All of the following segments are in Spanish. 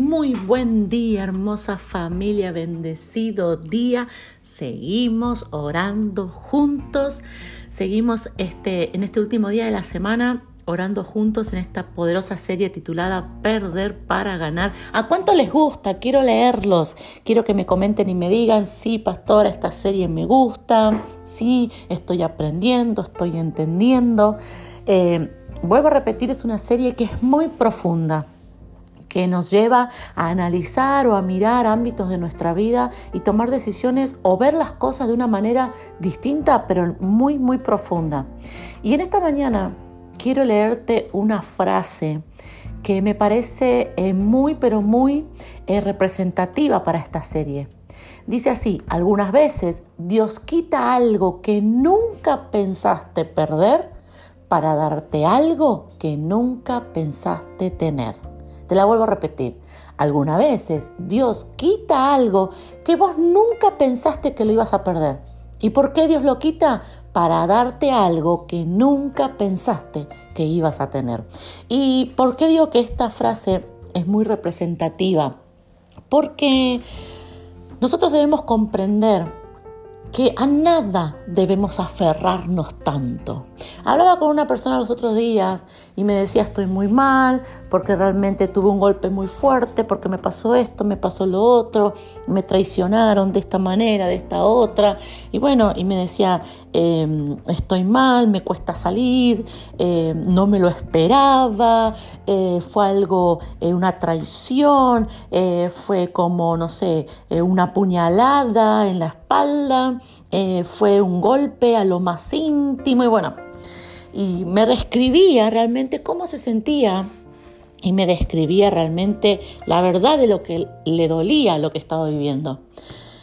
Muy buen día, hermosa familia, bendecido día. Seguimos orando juntos. Seguimos este, en este último día de la semana orando juntos en esta poderosa serie titulada Perder para ganar. ¿A cuánto les gusta? Quiero leerlos. Quiero que me comenten y me digan, sí, pastora, esta serie me gusta. Sí, estoy aprendiendo, estoy entendiendo. Eh, vuelvo a repetir, es una serie que es muy profunda que nos lleva a analizar o a mirar ámbitos de nuestra vida y tomar decisiones o ver las cosas de una manera distinta, pero muy, muy profunda. Y en esta mañana quiero leerte una frase que me parece eh, muy, pero muy eh, representativa para esta serie. Dice así, algunas veces Dios quita algo que nunca pensaste perder para darte algo que nunca pensaste tener. Te la vuelvo a repetir. Algunas veces Dios quita algo que vos nunca pensaste que lo ibas a perder. ¿Y por qué Dios lo quita? Para darte algo que nunca pensaste que ibas a tener. ¿Y por qué digo que esta frase es muy representativa? Porque nosotros debemos comprender que a nada debemos aferrarnos tanto. Hablaba con una persona los otros días y me decía estoy muy mal porque realmente tuve un golpe muy fuerte, porque me pasó esto, me pasó lo otro, me traicionaron de esta manera, de esta otra. Y bueno, y me decía em, estoy mal, me cuesta salir, em, no me lo esperaba, eh, fue algo, eh, una traición, eh, fue como, no sé, una puñalada en la espalda. Fue un golpe a lo más íntimo y bueno, y me reescribía realmente cómo se sentía y me describía realmente la verdad de lo que le dolía lo que estaba viviendo.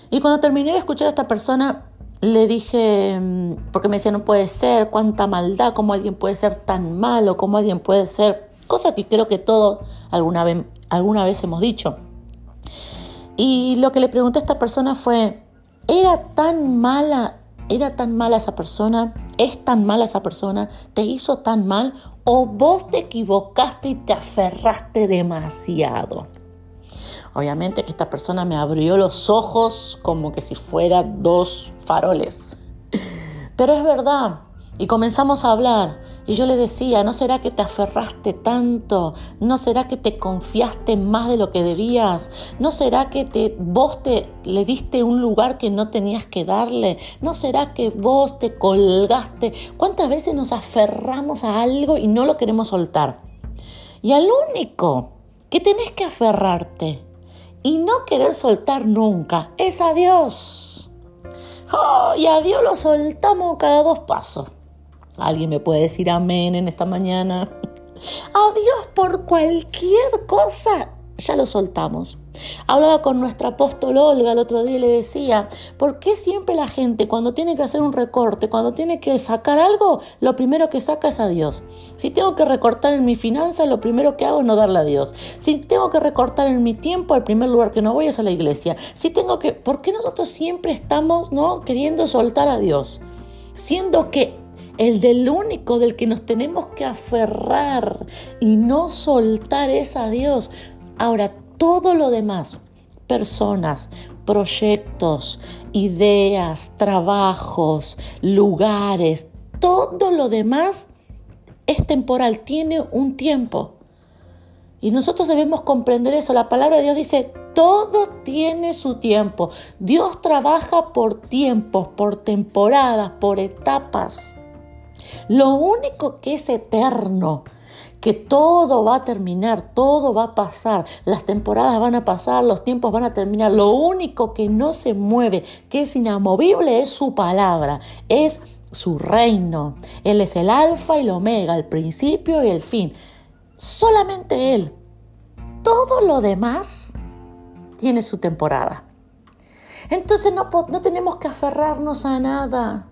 Y cuando terminé de escuchar a esta persona, le dije, mm, porque me decía, no puede ser, cuánta maldad, cómo alguien puede ser tan malo, cómo alguien puede ser, cosa que creo que todos alguna vez, alguna vez hemos dicho. Y lo que le pregunté a esta persona fue, era tan mala, era tan mala esa persona, es tan mala esa persona, te hizo tan mal o vos te equivocaste y te aferraste demasiado. Obviamente que esta persona me abrió los ojos como que si fuera dos faroles. Pero es verdad, y comenzamos a hablar. Y yo le decía, ¿no será que te aferraste tanto? ¿No será que te confiaste más de lo que debías? ¿No será que te, vos te le diste un lugar que no tenías que darle? ¿No será que vos te colgaste? ¿Cuántas veces nos aferramos a algo y no lo queremos soltar? Y al único que tenés que aferrarte y no querer soltar nunca es a Dios. Oh, y a Dios lo soltamos cada dos pasos. ¿Alguien me puede decir amén en esta mañana? A Dios por cualquier cosa ya lo soltamos. Hablaba con nuestra apóstol Olga el otro día y le decía, ¿por qué siempre la gente cuando tiene que hacer un recorte, cuando tiene que sacar algo, lo primero que saca es a Dios? Si tengo que recortar en mi finanza, lo primero que hago es no darle a Dios. Si tengo que recortar en mi tiempo, el primer lugar que no voy es a la iglesia. Si tengo que, ¿por qué nosotros siempre estamos no queriendo soltar a Dios? Siendo que el del único del que nos tenemos que aferrar y no soltar es a Dios. Ahora, todo lo demás, personas, proyectos, ideas, trabajos, lugares, todo lo demás es temporal, tiene un tiempo. Y nosotros debemos comprender eso. La palabra de Dios dice, todo tiene su tiempo. Dios trabaja por tiempos, por temporadas, por etapas. Lo único que es eterno, que todo va a terminar, todo va a pasar, las temporadas van a pasar, los tiempos van a terminar. Lo único que no se mueve, que es inamovible, es su palabra, es su reino. Él es el alfa y el omega, el principio y el fin. Solamente Él. Todo lo demás tiene su temporada. Entonces no, no tenemos que aferrarnos a nada.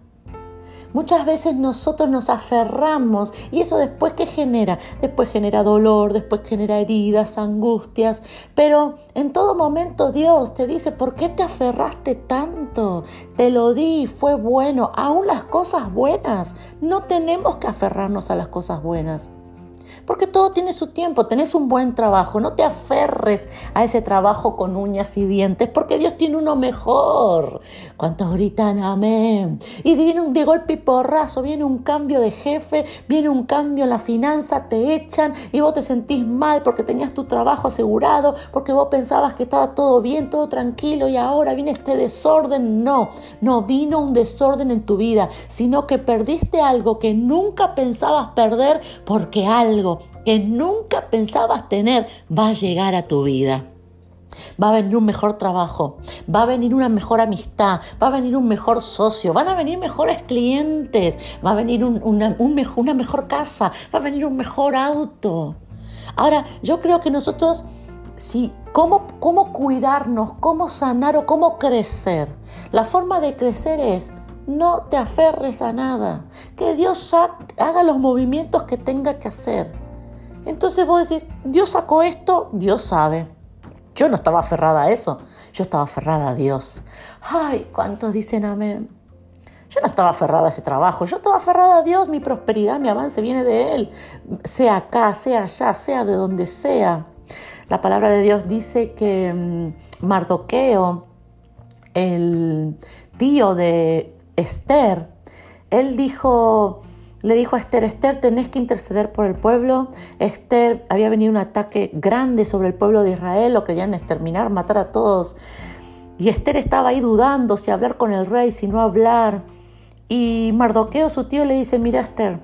Muchas veces nosotros nos aferramos y eso después qué genera? Después genera dolor, después genera heridas, angustias, pero en todo momento Dios te dice, ¿por qué te aferraste tanto? Te lo di, fue bueno, aún las cosas buenas, no tenemos que aferrarnos a las cosas buenas. Porque todo tiene su tiempo, tenés un buen trabajo, no te aferres a ese trabajo con uñas y dientes, porque Dios tiene uno mejor. ¿Cuántos gritan amén? Y viene un de golpe porrazo, viene un cambio de jefe, viene un cambio en la finanza, te echan y vos te sentís mal porque tenías tu trabajo asegurado, porque vos pensabas que estaba todo bien, todo tranquilo y ahora viene este desorden. No, no vino un desorden en tu vida, sino que perdiste algo que nunca pensabas perder porque algo que nunca pensabas tener va a llegar a tu vida. Va a venir un mejor trabajo, va a venir una mejor amistad, va a venir un mejor socio, van a venir mejores clientes, va a venir una, mejor, una mejor casa, va a venir un mejor auto. Ahora, yo creo que nosotros, si, ¿cómo, ¿cómo cuidarnos, cómo sanar o cómo crecer? La forma de crecer es no te aferres a nada, que Dios haga los movimientos que tenga que hacer. Entonces vos decís, Dios sacó esto, Dios sabe. Yo no estaba aferrada a eso, yo estaba aferrada a Dios. Ay, ¿cuántos dicen amén? Yo no estaba aferrada a ese trabajo, yo estaba aferrada a Dios, mi prosperidad, mi avance viene de Él, sea acá, sea allá, sea de donde sea. La palabra de Dios dice que mm, Mardoqueo, el tío de Esther, él dijo, le dijo a Esther, Esther, tenés que interceder por el pueblo. Esther, había venido un ataque grande sobre el pueblo de Israel, lo querían exterminar, matar a todos. Y Esther estaba ahí dudando si hablar con el rey, si no hablar. Y Mardoqueo, su tío, le dice, mira Esther,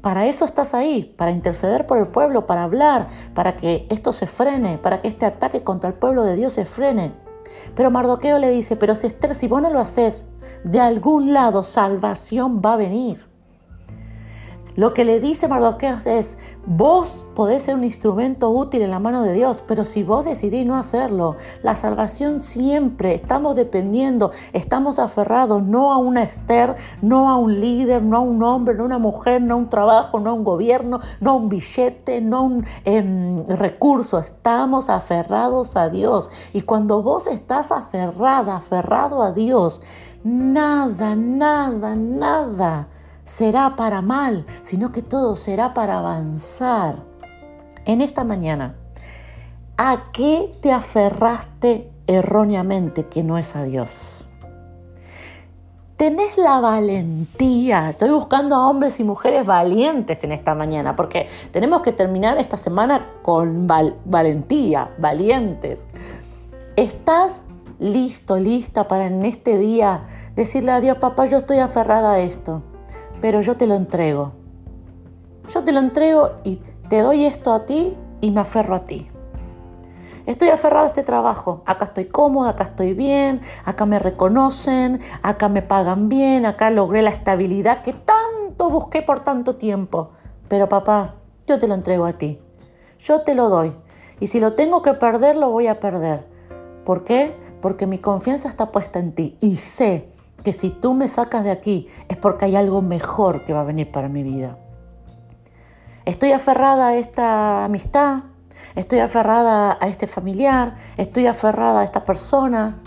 para eso estás ahí, para interceder por el pueblo, para hablar, para que esto se frene, para que este ataque contra el pueblo de Dios se frene. Pero Mardoqueo le dice, pero si Esther, si vos no lo haces, de algún lado salvación va a venir. Lo que le dice Mardoqueo es, vos podés ser un instrumento útil en la mano de Dios, pero si vos decidís no hacerlo, la salvación siempre, estamos dependiendo, estamos aferrados no a una Esther, no a un líder, no a un hombre, no a una mujer, no a un trabajo, no a un gobierno, no a un billete, no a un em, recurso, estamos aferrados a Dios. Y cuando vos estás aferrada, aferrado a Dios, nada, nada, nada será para mal, sino que todo será para avanzar. En esta mañana, ¿a qué te aferraste erróneamente que no es a Dios? tenés la valentía. Estoy buscando a hombres y mujeres valientes en esta mañana, porque tenemos que terminar esta semana con valentía, valientes. ¿Estás listo, lista para en este día decirle a Dios, papá, yo estoy aferrada a esto? Pero yo te lo entrego. Yo te lo entrego y te doy esto a ti y me aferro a ti. Estoy aferrado a este trabajo. Acá estoy cómoda, acá estoy bien, acá me reconocen, acá me pagan bien, acá logré la estabilidad que tanto busqué por tanto tiempo. Pero papá, yo te lo entrego a ti. Yo te lo doy. Y si lo tengo que perder, lo voy a perder. ¿Por qué? Porque mi confianza está puesta en ti y sé que si tú me sacas de aquí es porque hay algo mejor que va a venir para mi vida. Estoy aferrada a esta amistad, estoy aferrada a este familiar, estoy aferrada a esta persona.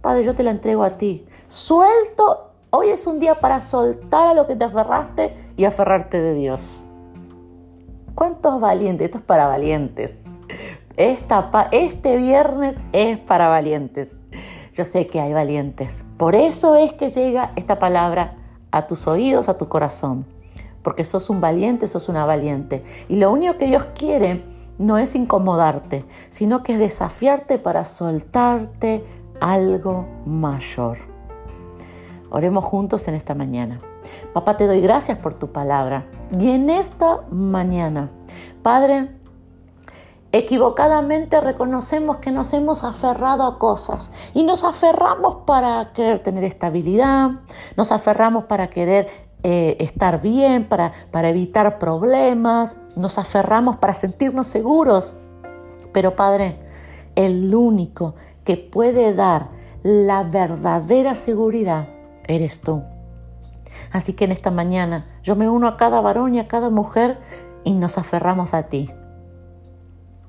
Padre, yo te la entrego a ti. Suelto, hoy es un día para soltar a lo que te aferraste y aferrarte de Dios. ¿Cuántos valientes? Esto es para valientes. Este viernes es para valientes. Yo sé que hay valientes. Por eso es que llega esta palabra a tus oídos, a tu corazón. Porque sos un valiente, sos una valiente. Y lo único que Dios quiere no es incomodarte, sino que es desafiarte para soltarte algo mayor. Oremos juntos en esta mañana. Papá, te doy gracias por tu palabra. Y en esta mañana, Padre, Equivocadamente reconocemos que nos hemos aferrado a cosas y nos aferramos para querer tener estabilidad, nos aferramos para querer eh, estar bien, para, para evitar problemas, nos aferramos para sentirnos seguros. Pero Padre, el único que puede dar la verdadera seguridad eres tú. Así que en esta mañana yo me uno a cada varón y a cada mujer y nos aferramos a ti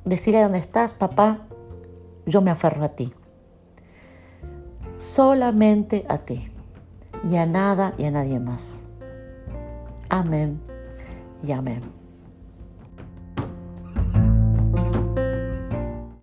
decirle dónde estás, papá, yo me aferro a ti. Solamente a ti y a nada y a nadie más. Amén y amén.